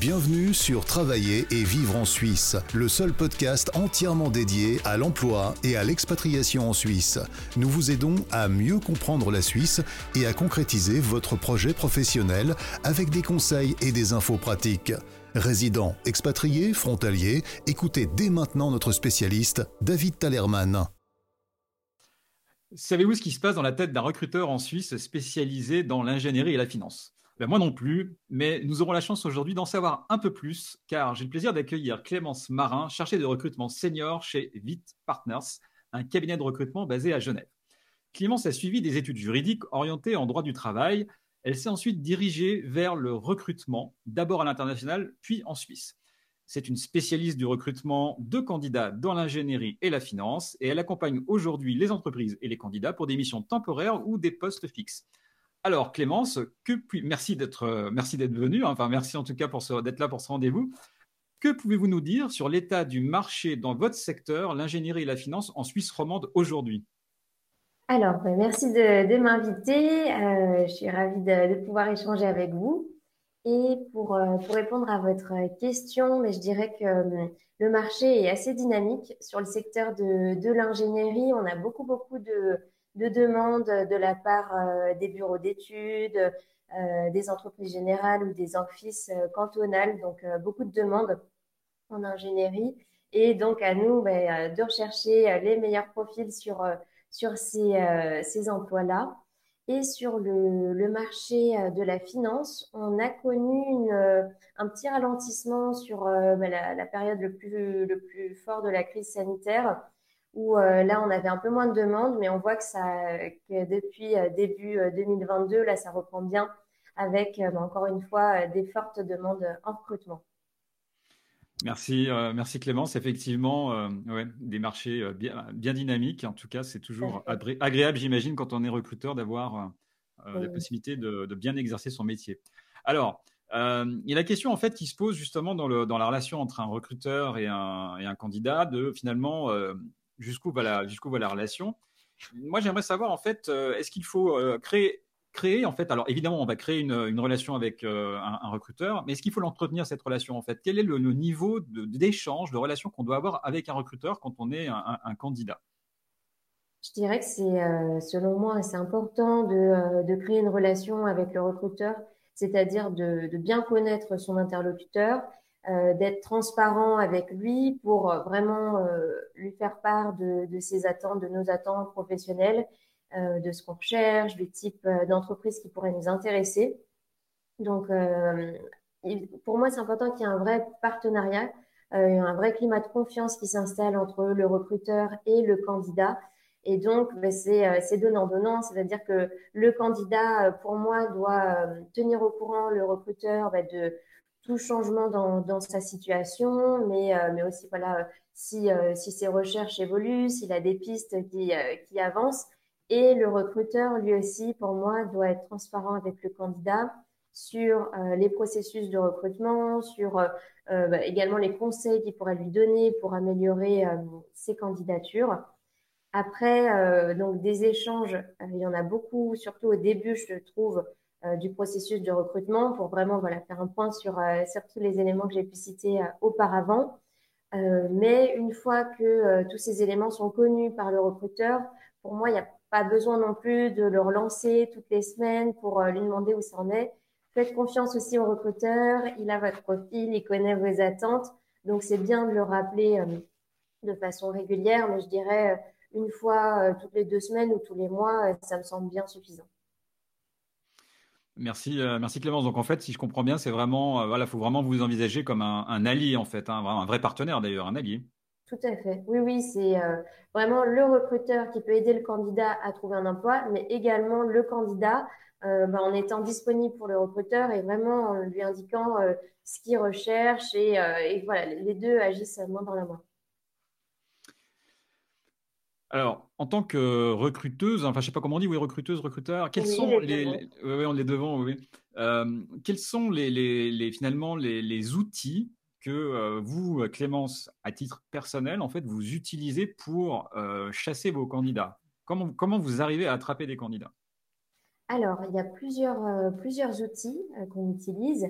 Bienvenue sur Travailler et vivre en Suisse, le seul podcast entièrement dédié à l'emploi et à l'expatriation en Suisse. Nous vous aidons à mieux comprendre la Suisse et à concrétiser votre projet professionnel avec des conseils et des infos pratiques. Résidents, expatriés, frontaliers, écoutez dès maintenant notre spécialiste, David Talerman. Savez-vous ce qui se passe dans la tête d'un recruteur en Suisse spécialisé dans l'ingénierie et la finance? Ben, moi non plus, mais nous aurons la chance aujourd'hui d'en savoir un peu plus, car j'ai le plaisir d'accueillir Clémence Marin, chargée de recrutement senior chez VIT Partners, un cabinet de recrutement basé à Genève. Clémence a suivi des études juridiques orientées en droit du travail. Elle s'est ensuite dirigée vers le recrutement, d'abord à l'international, puis en Suisse. C'est une spécialiste du recrutement de candidats dans l'ingénierie et la finance, et elle accompagne aujourd'hui les entreprises et les candidats pour des missions temporaires ou des postes fixes. Alors Clémence, merci d'être euh, merci d'être venue. Hein. Enfin merci en tout cas pour d'être là pour ce rendez-vous. Que pouvez-vous nous dire sur l'état du marché dans votre secteur, l'ingénierie et la finance en Suisse romande aujourd'hui? Alors ben, merci de, m'inviter. Euh, je suis ravie de, pouvoir échanger avec vous. Et pour, euh, pour répondre à votre question, mais ben, je dirais que le marché est assez dynamique sur le secteur de, de l'ingénierie. On a beaucoup beaucoup de de demandes de la part euh, des bureaux d'études, euh, des entreprises générales ou des offices euh, cantonales. Donc, beaucoup de demandes en ingénierie. Et donc, à nous ben, de rechercher les meilleurs profils sur, sur ces, ces emplois-là. Et sur le, le, marché de la finance, on a connu un petit ralentissement sur ben, la, la, période le plus, le plus fort de la crise sanitaire où euh, là, on avait un peu moins de demandes, mais on voit que, ça, que depuis euh, début 2022, euh, là, ça reprend bien avec, encore une fois, des fortes demandes en recrutement. Merci, merci Clémence. Effectivement, ouais, des marchés bien, bien, dynamiques. En tout cas, c'est toujours agréable, j'imagine, quand on est recruteur, d'avoir la possibilité de, de, bien exercer son métier. Alors, il y a la question en fait qui se pose justement dans, le, dans la relation entre un recruteur et un, et un candidat de finalement jusqu'où va, la, va la relation. Moi, j'aimerais savoir, en fait, euh, est-ce qu'il faut euh, créer, créer, en fait, alors évidemment, on va créer une, relation avec euh, un, recruteur, mais est-ce qu'il faut l'entretenir, cette relation, en fait? Quel est le, niveau d'échange, de, relation qu'on doit avoir avec un recruteur quand on est un, candidat? Je dirais que c'est, selon moi, c'est important de, créer une relation avec le recruteur, c'est-à-dire de, bien connaître son interlocuteur euh, d'être transparent avec lui pour euh, vraiment euh, lui faire part de, ses attentes, de nos attentes professionnelles, de ce qu'on recherche, du type d'entreprise qui pourrait nous intéresser. Donc, pour moi, c'est important qu'il y ait un vrai partenariat, un vrai climat de confiance qui s'installe entre le recruteur et le candidat. Et donc, ben, c'est donnant-donnant, c'est-à-dire que le candidat, pour moi, doit tenir au courant le recruteur ben, de tout changement dans, sa situation, mais, euh, mais aussi voilà, si, euh, si ses recherches évoluent, s'il a des pistes qui, euh, qui avancent. Et le recruteur, lui aussi, pour moi, doit être transparent avec le candidat sur les processus de recrutement, sur bah, également les conseils qu'il pourrait lui donner pour améliorer ses candidatures. Après, donc des échanges, il y en a beaucoup, surtout au début, je trouve, du processus de recrutement pour vraiment voilà, faire un point sur, euh, sur tous les éléments que j'ai pu citer euh, auparavant. mais une fois que tous ces éléments sont connus par le recruteur, pour moi, il n'y a pas besoin non plus de le relancer toutes les semaines pour lui demander où ça en est. Faites confiance aussi au recruteur, il a votre profil, il connaît vos attentes, donc c'est bien de le rappeler de façon régulière, mais je dirais une fois toutes les deux semaines ou tous les mois, ça me semble bien suffisant. Merci, euh, merci Clémence. Donc en fait, si je comprends bien, c'est vraiment, euh, voilà, faut vraiment vous envisager comme un, allié en fait, hein, un vrai partenaire d'ailleurs, un allié. Tout à fait. Oui, oui, c'est euh, vraiment le recruteur qui peut aider le candidat à trouver un emploi, mais également le candidat bah, en étant disponible pour le recruteur et vraiment en lui indiquant ce qu'il recherche et, et, voilà, les deux agissent main dans la main. Alors, en tant que recruteuse, enfin, je sais pas comment on dit, oui, recruteuse, recruteur, quels sont les, oui, oui, on est devant, oui. Euh, quels sont les, finalement les, outils que euh, vous, Clémence, à titre personnel, en fait, vous utilisez pour euh, chasser vos candidats? Comment, comment vous arrivez à attraper des candidats? Alors, il y a plusieurs, plusieurs outils qu'on utilise.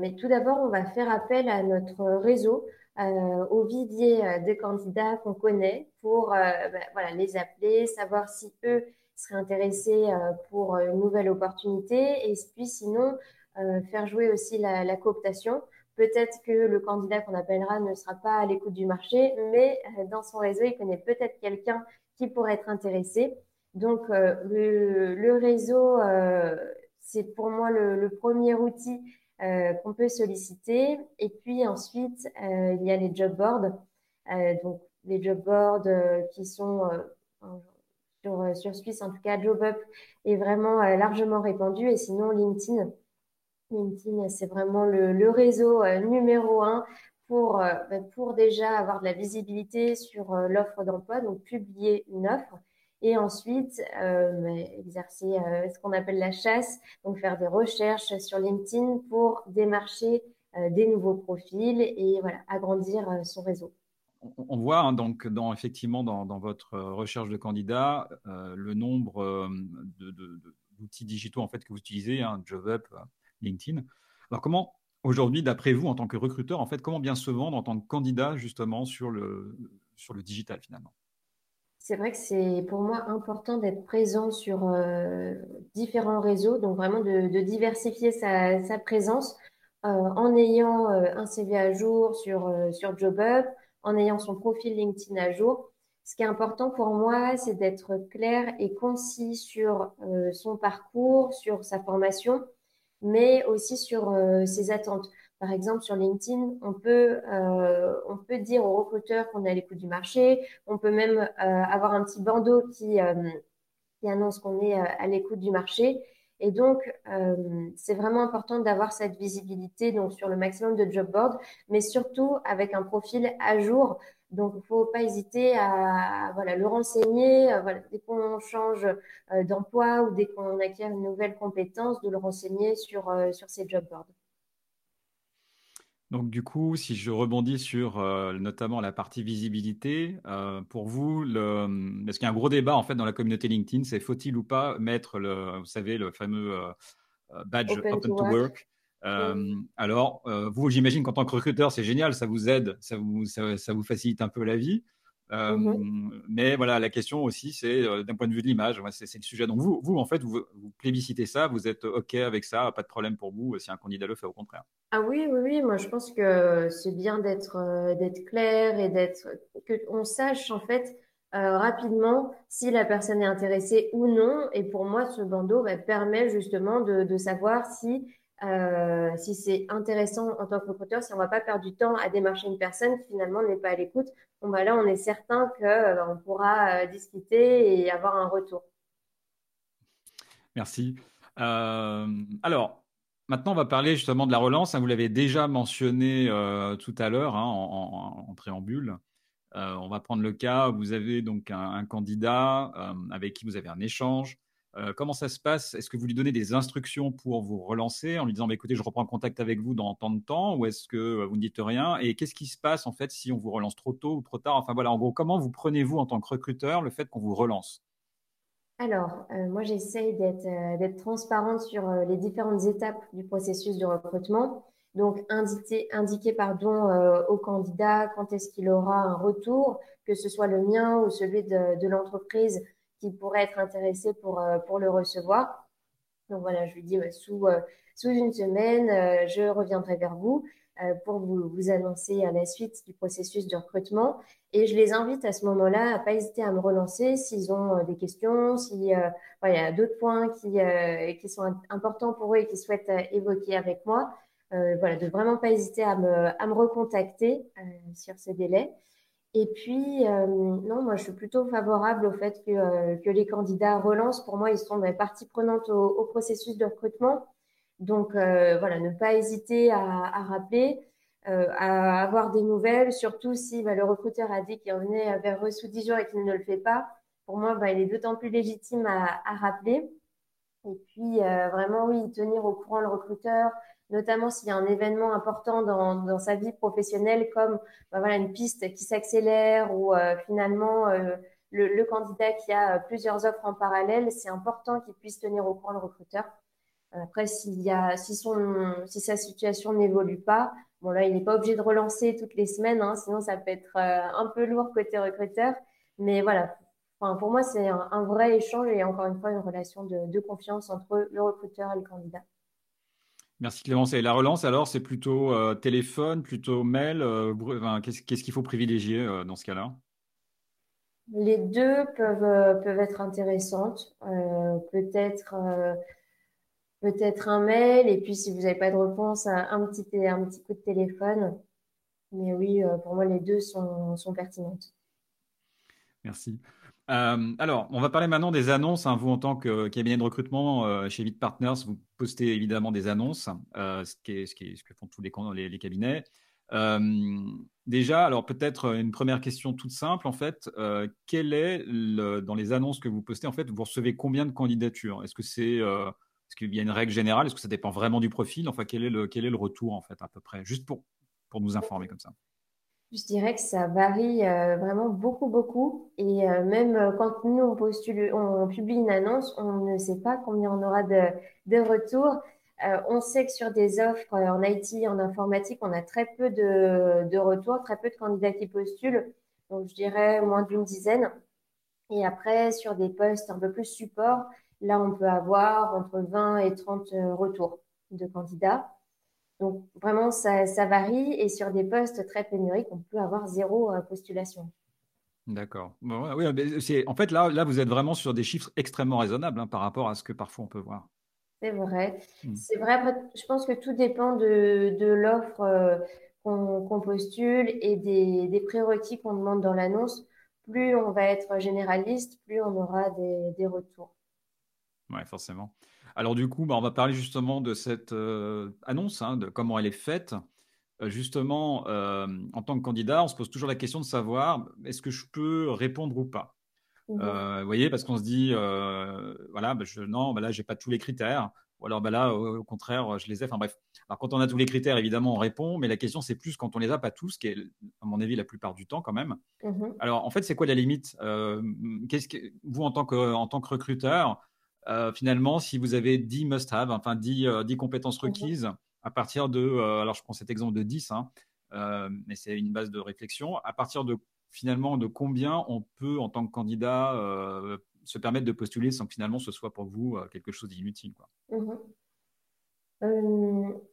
mais tout d'abord, on va faire appel à notre réseau, au vivier des candidats qu'on connaît pour ben, voilà, les appeler, savoir si eux seraient intéressés pour une nouvelle opportunité et puis sinon faire jouer aussi la, la cooptation Peut-être que le candidat qu'on appellera ne sera pas à l'écoute du marché, mais euh, dans son réseau, il connaît peut-être quelqu'un qui pourrait être intéressé. Donc, euh, le, réseau, euh, c'est pour moi le, premier outil qu'on peut solliciter. Et puis ensuite, il y a les job boards. donc, les job boards qui sont sur, sur Suisse, en tout cas, JobUp est vraiment largement répandu. Et sinon, LinkedIn LinkedIn, c'est vraiment le, réseau euh, numéro un pour, euh, pour déjà avoir de la visibilité sur euh, l'offre d'emploi, donc publier une offre et ensuite exercer ce qu'on appelle la chasse, donc faire des recherches sur LinkedIn pour démarcher des nouveaux profils et voilà, agrandir son réseau. On voit hein, donc effectivement dans, votre recherche de candidats le nombre d'outils digitaux en fait que vous utilisez, hein, JobUp, LinkedIn. Alors comment aujourd'hui, d'après vous, en tant que recruteur, en fait, comment bien se vendre en tant que candidat justement sur le, sur le digital finalement? C'est vrai que c'est pour moi important d'être présent sur euh, différents réseaux, donc vraiment de, diversifier sa, présence euh, en ayant euh, un CV à jour sur, sur JobUp, en ayant son profil LinkedIn à jour. Ce qui est important pour moi, c'est d'être clair et concis sur son parcours, sur sa formation mais aussi sur ses attentes. Par exemple, sur LinkedIn, on peut, euh, on peut dire aux recruteurs qu'on est à l'écoute du marché. On peut même euh, avoir un petit bandeau qui, qui annonce qu'on est à l'écoute du marché. Et donc, c'est vraiment important d'avoir cette visibilité donc sur le maximum de job boards, mais surtout avec un profil à jour donc, il ne faut pas hésiter à voilà, le renseigner. Euh, voilà, dès qu'on change euh, d'emploi ou dès qu'on acquiert une nouvelle compétence, de le renseigner sur, euh, sur ces job boards. Donc du coup, si je rebondis sur notamment la partie visibilité, pour vous, le, est-ce qu'il y a un gros débat en fait dans la communauté LinkedIn, c'est faut-il ou pas mettre le, vous savez, le fameux badge Open, to, work. euh, alors, euh, vous, j'imagine qu'en tant que recruteur, c'est génial, ça vous aide, ça vous, ça, vous facilite un peu la vie. Euh, mhm. Mais voilà, la question aussi, c'est d'un point de vue de l'image, c'est le sujet. Donc, vous, vous en fait, vous, vous, plébiscitez ça, vous êtes OK avec ça, pas de problème pour vous si un candidat le fait, au contraire. Ah oui, oui, oui. Moi, je pense que c'est bien d'être d'être clair et d'être qu'on sache en fait rapidement si la personne est intéressée ou non. Et pour moi, ce bandeau bah, permet justement de, de savoir si euh, si c'est intéressant en tant que recruteur, si on ne va pas perdre du temps à démarcher une personne qui finalement n'est pas à l'écoute, bon, bah là, on est certain qu'on euh, pourra euh, discuter et avoir un retour. Merci. alors, maintenant, on va parler justement de la relance. Hein, vous l'avez déjà mentionné tout à l'heure hein, en, préambule. on va prendre le cas, vous avez donc un candidat avec qui vous avez un échange. Euh, comment ça se passe? Est-ce que vous lui donnez des instructions pour vous relancer en lui disant bah, écoutez, je reprends contact avec vous dans tant de temps ou est-ce que euh, vous ne dites rien? Et qu'est-ce qui se passe en fait si on vous relance trop tôt ou trop tard? Enfin voilà, en gros, comment vous prenez-vous en tant que recruteur le fait qu'on vous relance? Alors, euh, moi, j'essaye d'être transparente sur les différentes étapes du processus de recrutement. Donc, indiquer, indiquer pardon, au candidat quand est-ce qu'il aura un retour, que ce soit le mien ou celui de, de l'entreprise qui pourrait être intéressé pour, euh, pour le recevoir. Donc voilà, je lui dis sous, euh, sous une semaine, euh, je reviendrai vers vous pour vous, vous annoncer à la suite du processus de recrutement. Et je les invite à ce moment-là à pas hésiter à me relancer s'ils ont des questions, s'il y a d'autres points qui, qui sont importants pour eux et qu'ils souhaitent évoquer avec moi. voilà, de vraiment pas hésiter à me, à me recontacter sur ce délai. Et puis, euh, non, moi, je suis plutôt favorable au fait que, euh, que les candidats relancent. Pour moi, ils sont partie prenante au, au, processus de recrutement. Donc, euh, voilà, ne pas hésiter à, à rappeler, à avoir des nouvelles, surtout si bah, le recruteur a dit qu'il revenait vers eux sous 10 jours et qu'il ne le fait pas. Pour moi, bah, il est d'autant plus légitime à, à rappeler. Et puis, vraiment, oui, tenir au courant le recruteur, notamment s'il y a un événement important dans, dans sa vie professionnelle, comme bah voilà, une piste qui s'accélère ou euh, finalement euh, le, le, candidat qui a euh, plusieurs offres en parallèle, c'est important qu'il puisse tenir au courant le recruteur. Après, s'il y a, si, son, si sa situation n'évolue pas, bon là, il n'est pas obligé de relancer toutes les semaines, hein, sinon ça peut être un peu lourd côté recruteur. Mais voilà, enfin, pour moi, c'est un, vrai échange et encore une fois une relation de, de confiance entre le recruteur et le candidat. Merci Clémence. Et la relance, alors, c'est plutôt euh, téléphone, plutôt mail euh, Qu'est-ce qu'il faut privilégier euh, dans ce cas-là? Les deux peuvent, peuvent être intéressantes. peut-être peut-être un mail, et puis si vous n'avez pas de réponse, un, petit, un petit coup de téléphone. Mais oui, pour moi, les deux sont, sont pertinentes. Merci. Euh, alors, on va parler maintenant des annonces. Hein. Vous, en tant que cabinet de recrutement euh, chez Vite Partners, vous postez évidemment des annonces, euh, ce, qui ce, qui ce, que font tous les, cabinets. déjà, alors peut-être une première question toute simple, en fait, quel est dans les annonces que vous postez, en fait, vous recevez combien de candidatures? Est-ce que c'est est-ce qu'il y a une règle générale? Est-ce que ça dépend vraiment du profil? Enfin, quel est le, quel est le retour, en fait, à peu près? Juste pour, pour nous informer comme ça. Je dirais que ça varie euh, vraiment beaucoup, beaucoup. Et euh, même euh, quand nous, on, postule, on, publie une annonce, on ne sait pas combien on aura de, de retours. on sait que sur des offres en IT, en informatique, on a très peu de, de retours, très peu de candidats qui postulent. Donc, je dirais moins d'une dizaine. Et après, sur des postes un peu plus support, là, on peut avoir entre 20 et 30 retours de candidats. Donc vraiment, ça, varie et sur des postes très pénuriques, on peut avoir zéro euh, postulation. D'accord. oui, en fait, là, là, vous êtes vraiment sur des chiffres extrêmement raisonnables hein, par rapport à ce que parfois on peut voir. C'est vrai. Hmm. C'est vrai. je pense que tout dépend de, de l'offre euh, qu'on postule et des, des prérequis qu'on demande dans l'annonce. Plus on va être généraliste, plus on aura des, des retours. Oui, forcément. Alors du coup, bah, on va parler justement de cette euh, annonce, hein, de comment elle est faite. Euh, justement, euh, en tant que candidat, on se pose toujours la question de savoir est-ce que je peux répondre ou pas? Mmh vous voyez, parce qu'on se dit voilà, bah, je, non, bah, là j'ai pas tous les critères, ou alors bah, là au, contraire je les ai. Enfin bref. Alors quand on a tous les critères, évidemment, on répond, mais la question c'est plus quand on les a pas tous, qui est à mon avis la plupart du temps quand même. Mmh alors en fait, c'est quoi la limite? Qu'est-ce que vous en tant que en tant que recruteur euh, finalement, si vous avez 10 must-have, enfin 10, euh, compétences mhm. requises, à partir de, euh, alors je prends cet exemple de 10, hein, mais c'est une base de réflexion, à partir de finalement de combien on peut, en tant que candidat, se permettre de postuler sans que finalement ce soit pour vous quelque chose d'inutile. Mhm.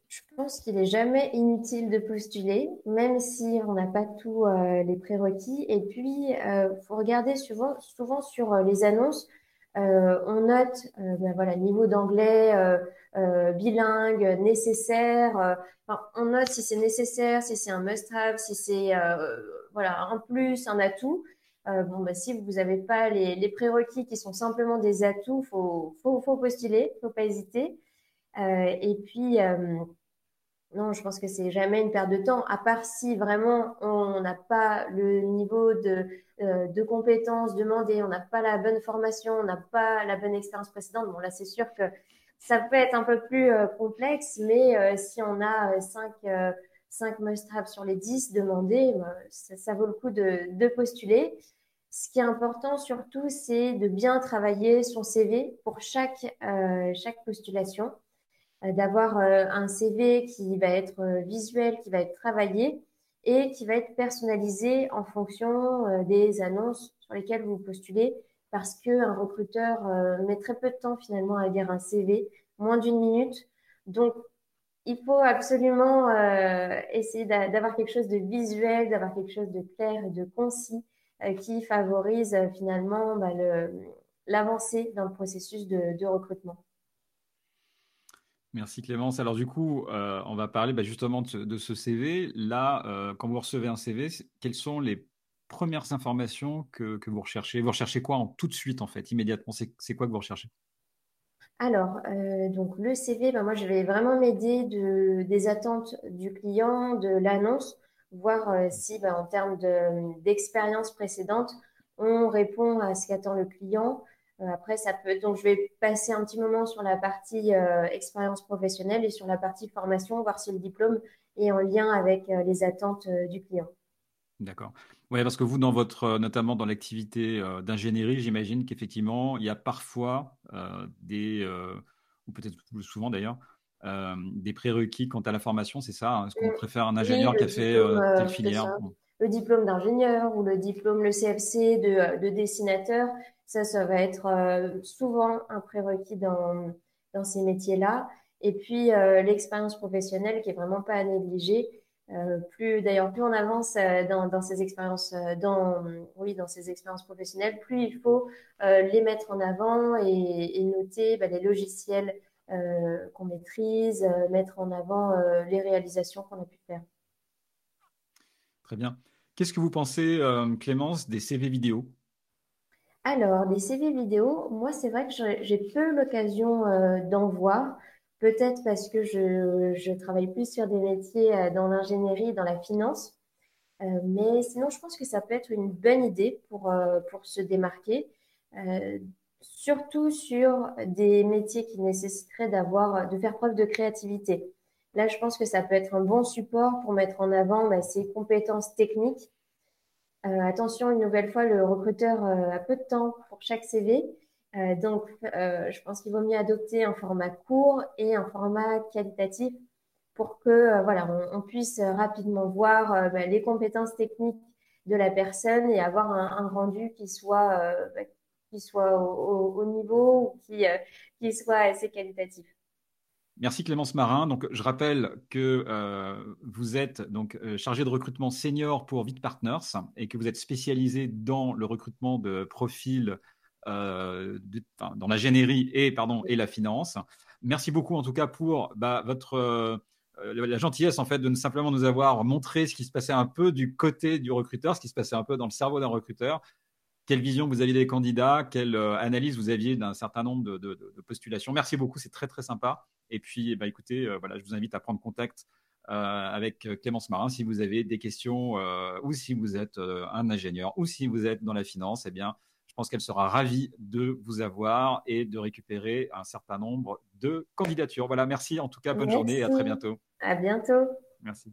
je pense qu'il n'est jamais inutile de postuler, même si on n'a pas tous les prérequis. Et puis, il faut regarder souvent, souvent sur les annonces, euh, on note euh, ben voilà, niveau d'anglais euh, bilingue, nécessaire. on note si c'est nécessaire, si c'est un must-have, si c'est voilà, un plus, un atout. bon, bah, si vous n'avez pas les, les, prérequis qui sont simplement des atouts, faut, faut, faut postuler, faut pas hésiter. et puis, non, je pense que c'est jamais une perte de temps, à part si vraiment on n'a pas le niveau de, euh, de compétences demandées, on n'a pas la bonne formation, on n'a pas la bonne expérience précédente. Bon, là, c'est sûr que ça peut être un peu plus euh, complexe, mais euh, si on a 5, 5 must-have sur les 10 demandés, ça, ça, vaut le coup de, de postuler. Ce qui est important surtout, c'est de bien travailler son CV pour chaque, chaque postulation. Euh, d'avoir euh, un CV qui va être euh, visuel, qui va être travaillé et qui va être personnalisé en fonction des annonces sur lesquelles vous postulez parce qu'un recruteur met très peu de temps finalement à lire un CV, moins d'une minute. Donc, il faut absolument essayer d'avoir quelque chose de visuel, d'avoir quelque chose de clair et de concis qui favorise finalement bah, l'avancée dans le processus de recrutement. Merci Clémence. Alors du coup, euh, on va parler bah, justement de ce, CV. Là, euh, quand vous recevez un CV, quelles sont les premières informations que, vous recherchez? Vous recherchez quoi en, tout de suite, en fait, immédiatement? C'est quoi que vous recherchez? Alors, euh, donc le CV, bah, moi je vais vraiment m'aider de, des attentes du client, de l'annonce, voir si bah, en termes d'expérience précédente, on répond à ce qu'attend le client, après, ça peut. Donc, je vais passer un petit moment sur la partie euh, expérience professionnelle et sur la partie formation, voir si le diplôme est en lien avec euh, les attentes du client. D'accord. Oui, parce que vous, dans votre, notamment dans l'activité d'ingénierie, j'imagine qu'effectivement, il y a parfois des, ou peut-être plus souvent d'ailleurs, des prérequis quant à la formation, c'est ça hein? Est-ce qu'on préfère un ingénieur qui a fait telle filière Le diplôme d'ingénieur ou le diplôme, le CFC de, de dessinateur, ça, ça va être souvent un prérequis dans, dans ces métiers-là. Et puis l'expérience professionnelle qui est vraiment pas à négliger. Euh, plus d'ailleurs plus on avance euh, dans, dans, ces expériences euh, dans oui dans ces expériences professionnelles plus il faut les mettre en avant et, et noter bah, les logiciels qu'on maîtrise mettre en avant les réalisations qu'on a pu faire très bien qu'est-ce que vous pensez Clémence des CV vidéo? Alors les CV vidéo moi c'est vrai que j'ai peu l'occasion d'en voir Peut-être parce que je, travaille plus sur des métiers euh, dans l'ingénierie, dans la finance. Euh, mais sinon, je pense que ça peut être une bonne idée pour, euh, pour se démarquer, surtout sur des métiers qui nécessiteraient de faire preuve de créativité. Là, je pense que ça peut être un bon support pour mettre en avant bah, ses compétences techniques. attention, une nouvelle fois, le recruteur a peu de temps pour chaque CV. Euh, donc, euh, je pense qu'il vaut mieux adopter un format court et un format qualitatif pour que euh, voilà, on, puisse rapidement voir bah, les compétences techniques de la personne et avoir un, rendu qui soit, bah, qui soit au, niveau ou qui, qui soit assez qualitatif. Merci Clémence Marin. Donc, je rappelle que vous êtes donc chargé de recrutement senior pour Vite Partners et que vous êtes spécialisé dans le recrutement de profils euh, dans la générie et, pardon, et la finance. Merci beaucoup en tout cas pour bah, votre euh, la gentillesse en fait de simplement nous avoir montré ce qui se passait un peu du côté du recruteur, ce qui se passait un peu dans le cerveau d'un recruteur. Quelle vision vous aviez des candidats, quelle euh, analyse vous aviez d'un certain nombre de, de, postulations. Merci beaucoup, c'est très très sympa. Et puis, bah, écoutez, voilà, je vous invite à prendre contact avec Clémence Marin si vous avez des questions ou si vous êtes un ingénieur ou si vous êtes dans la finance. Eh bien, je pense qu'elle sera ravie de vous avoir et de récupérer un certain nombre de candidatures. Voilà, merci en tout cas, bonne journée et à très bientôt. À bientôt. Merci.